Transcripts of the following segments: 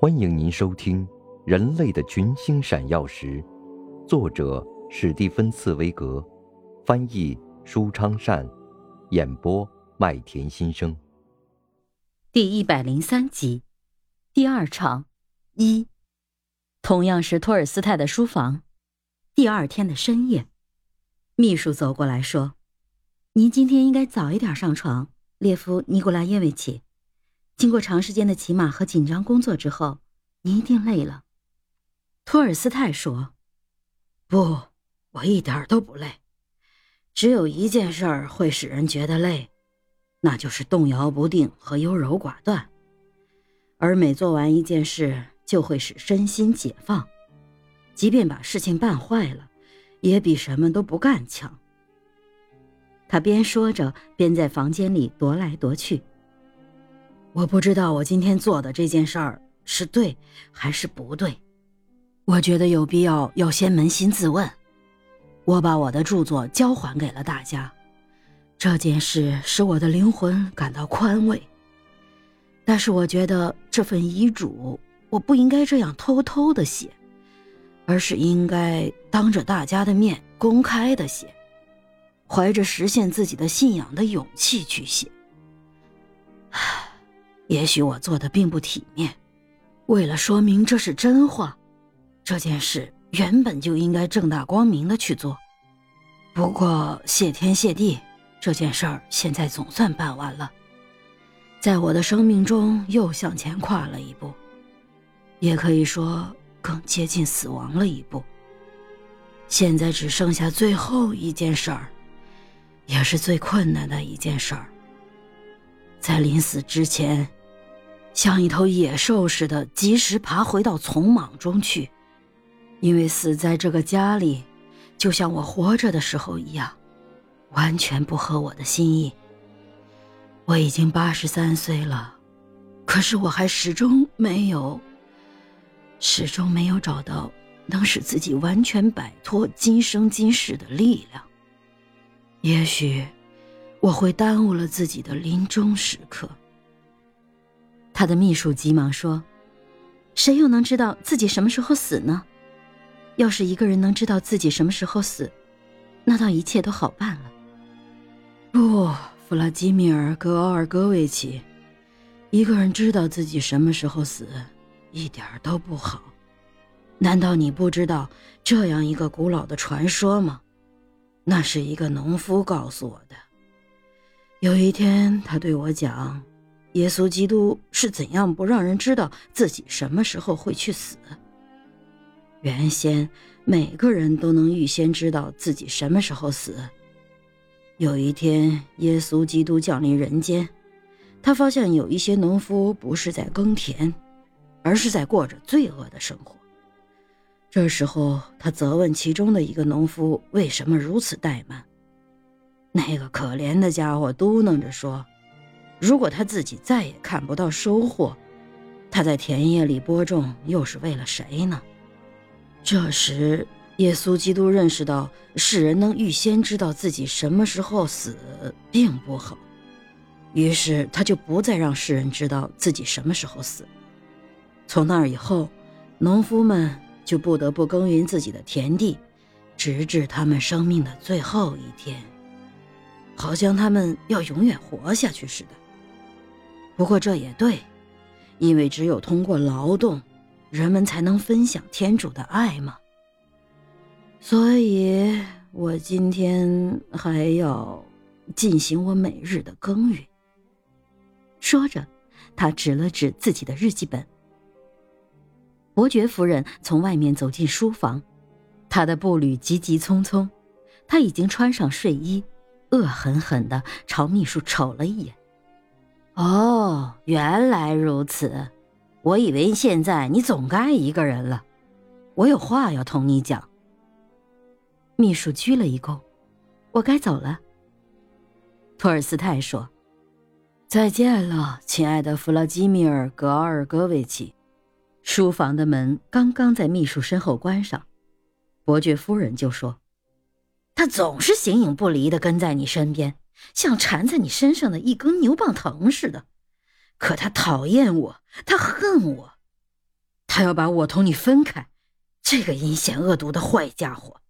欢迎您收听《人类的群星闪耀时》，作者史蒂芬·茨威格，翻译舒昌善，演播麦田心声。第一百零三集，第二场一，同样是托尔斯泰的书房。第二天的深夜，秘书走过来说：“您今天应该早一点上床，列夫·尼古拉耶维奇。”经过长时间的骑马和紧张工作之后，你一定累了。托尔斯泰说：“不，我一点都不累。只有一件事儿会使人觉得累，那就是动摇不定和优柔寡断。而每做完一件事，就会使身心解放，即便把事情办坏了，也比什么都不干强。”他边说着，边在房间里踱来踱去。我不知道我今天做的这件事儿是对还是不对，我觉得有必要要先扪心自问。我把我的著作交还给了大家，这件事使我的灵魂感到宽慰。但是我觉得这份遗嘱我不应该这样偷偷的写，而是应该当着大家的面公开的写，怀着实现自己的信仰的勇气去写。唉。也许我做的并不体面，为了说明这是真话，这件事原本就应该正大光明的去做。不过谢天谢地，这件事儿现在总算办完了，在我的生命中又向前跨了一步，也可以说更接近死亡了一步。现在只剩下最后一件事儿，也是最困难的一件事儿。在临死之前，像一头野兽似的及时爬回到丛莽中去，因为死在这个家里，就像我活着的时候一样，完全不合我的心意。我已经八十三岁了，可是我还始终没有，始终没有找到能使自己完全摆脱今生今世的力量。也许。我会耽误了自己的临终时刻。他的秘书急忙说：“谁又能知道自己什么时候死呢？要是一个人能知道自己什么时候死，那倒一切都好办了。”不，弗拉基米尔·格奥尔戈维奇，一个人知道自己什么时候死，一点都不好。难道你不知道这样一个古老的传说吗？那是一个农夫告诉我的。有一天，他对我讲：“耶稣基督是怎样不让人知道自己什么时候会去死。原先每个人都能预先知道自己什么时候死。有一天，耶稣基督降临人间，他发现有一些农夫不是在耕田，而是在过着罪恶的生活。这时候，他责问其中的一个农夫为什么如此怠慢。”那个可怜的家伙嘟囔着说：“如果他自己再也看不到收获，他在田野里播种又是为了谁呢？”这时，耶稣基督认识到世人能预先知道自己什么时候死并不好，于是他就不再让世人知道自己什么时候死。从那以后，农夫们就不得不耕耘自己的田地，直至他们生命的最后一天。好像他们要永远活下去似的。不过这也对，因为只有通过劳动，人们才能分享天主的爱嘛。所以我今天还要进行我每日的耕耘。说着，他指了指自己的日记本。伯爵夫人从外面走进书房，她的步履急急匆匆，她已经穿上睡衣。恶狠狠地朝秘书瞅了一眼。哦，原来如此，我以为现在你总该一个人了。我有话要同你讲。秘书鞠了一躬：“我该走了。”托尔斯泰说：“再见了，亲爱的弗拉基米尔·格奥尔戈维奇。”书房的门刚刚在秘书身后关上，伯爵夫人就说。他总是形影不离的跟在你身边，像缠在你身上的一根牛蒡藤似的。可他讨厌我，他恨我，他要把我同你分开，这个阴险恶毒的坏家伙。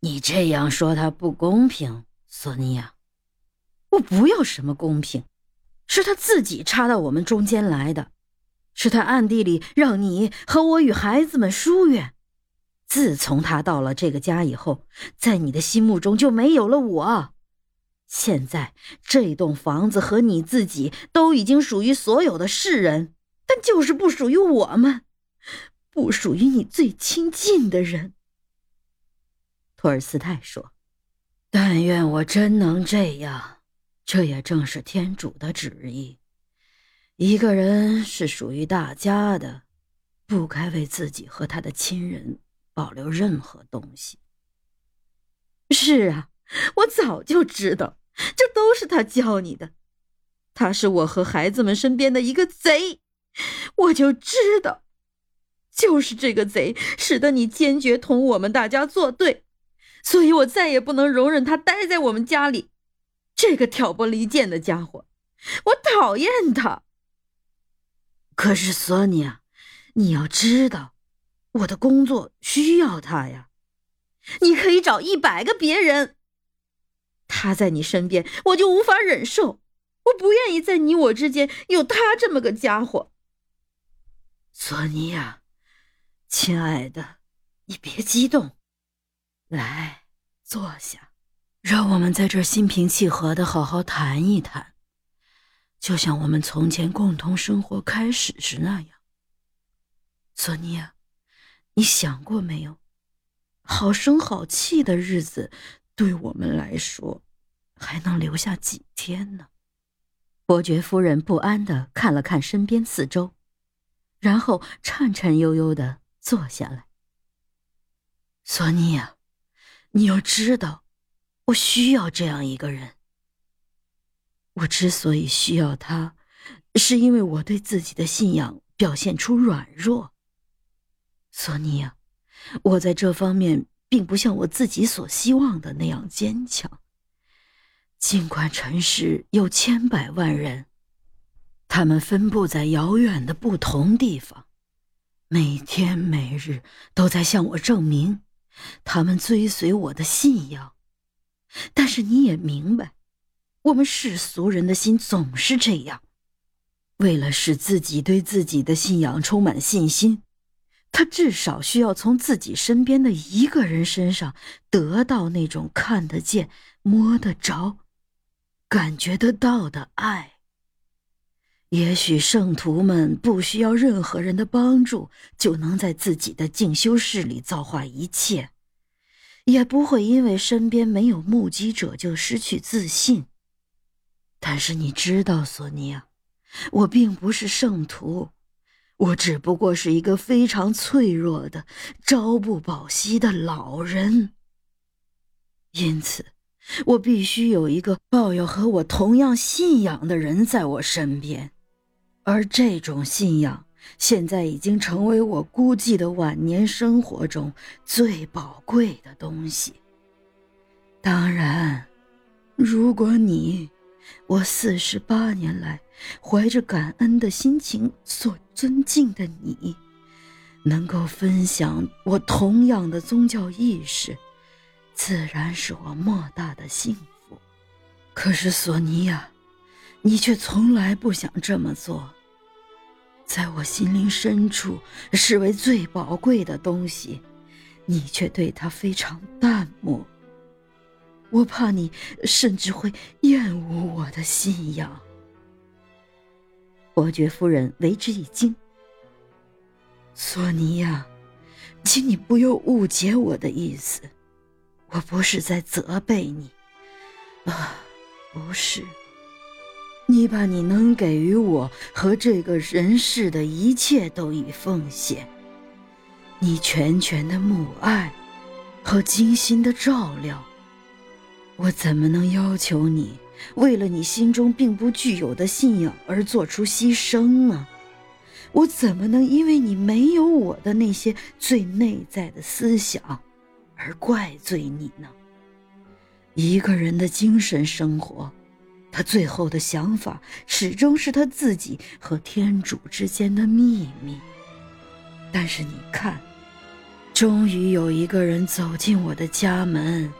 你这样说他不公平，索尼娅。我不要什么公平，是他自己插到我们中间来的，是他暗地里让你和我与孩子们疏远。自从他到了这个家以后，在你的心目中就没有了我。现在这栋房子和你自己都已经属于所有的世人，但就是不属于我们，不属于你最亲近的人。托尔斯泰说：“但愿我真能这样。”这也正是天主的旨意。一个人是属于大家的，不该为自己和他的亲人保留任何东西。是啊，我早就知道，这都是他教你的。他是我和孩子们身边的一个贼，我就知道，就是这个贼使得你坚决同我们大家作对，所以我再也不能容忍他待在我们家里。这个挑拨离间的家伙，我讨厌他。可是索尼娅，你要知道，我的工作需要他呀。你可以找一百个别人，他在你身边，我就无法忍受。我不愿意在你我之间有他这么个家伙。索尼娅，亲爱的，你别激动，来坐下。让我们在这心平气和的好好谈一谈，就像我们从前共同生活开始时那样。索尼娅，你想过没有，好声好气的日子对我们来说，还能留下几天呢？伯爵夫人不安的看了看身边四周，然后颤颤悠悠的坐下来。索尼娅，你要知道。我需要这样一个人。我之所以需要他，是因为我对自己的信仰表现出软弱。索尼娅，我在这方面并不像我自己所希望的那样坚强。尽管城市有千百万人，他们分布在遥远的不同地方，每天每日都在向我证明，他们追随我的信仰。但是你也明白，我们世俗人的心总是这样。为了使自己对自己的信仰充满信心，他至少需要从自己身边的一个人身上得到那种看得见、摸得着、感觉得到的爱。也许圣徒们不需要任何人的帮助，就能在自己的静修室里造化一切。也不会因为身边没有目击者就失去自信。但是你知道，索尼娅，我并不是圣徒，我只不过是一个非常脆弱的、朝不保夕的老人。因此，我必须有一个抱有和我同样信仰的人在我身边，而这种信仰。现在已经成为我孤寂的晚年生活中最宝贵的东西。当然，如果你，我四十八年来怀着感恩的心情所尊敬的你，能够分享我同样的宗教意识，自然是我莫大的幸福。可是，索尼娅，你却从来不想这么做。在我心灵深处视为最宝贵的东西，你却对它非常淡漠。我怕你甚至会厌恶我的信仰。伯爵夫人为之一惊。索尼娅，请你不要误解我的意思，我不是在责备你，啊，不是。你把你能给予我和这个人世的一切都已奉献，你全权的母爱和精心的照料，我怎么能要求你为了你心中并不具有的信仰而做出牺牲呢？我怎么能因为你没有我的那些最内在的思想而怪罪你呢？一个人的精神生活。他最后的想法始终是他自己和天主之间的秘密。但是你看，终于有一个人走进我的家门。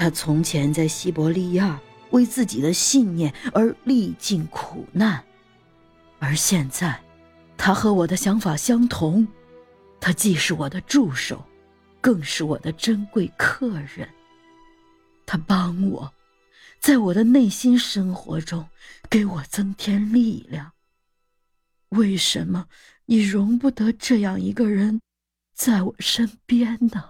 他从前在西伯利亚为自己的信念而历尽苦难，而现在，他和我的想法相同。他既是我的助手，更是我的珍贵客人。他帮我，在我的内心生活中给我增添力量。为什么你容不得这样一个人在我身边呢？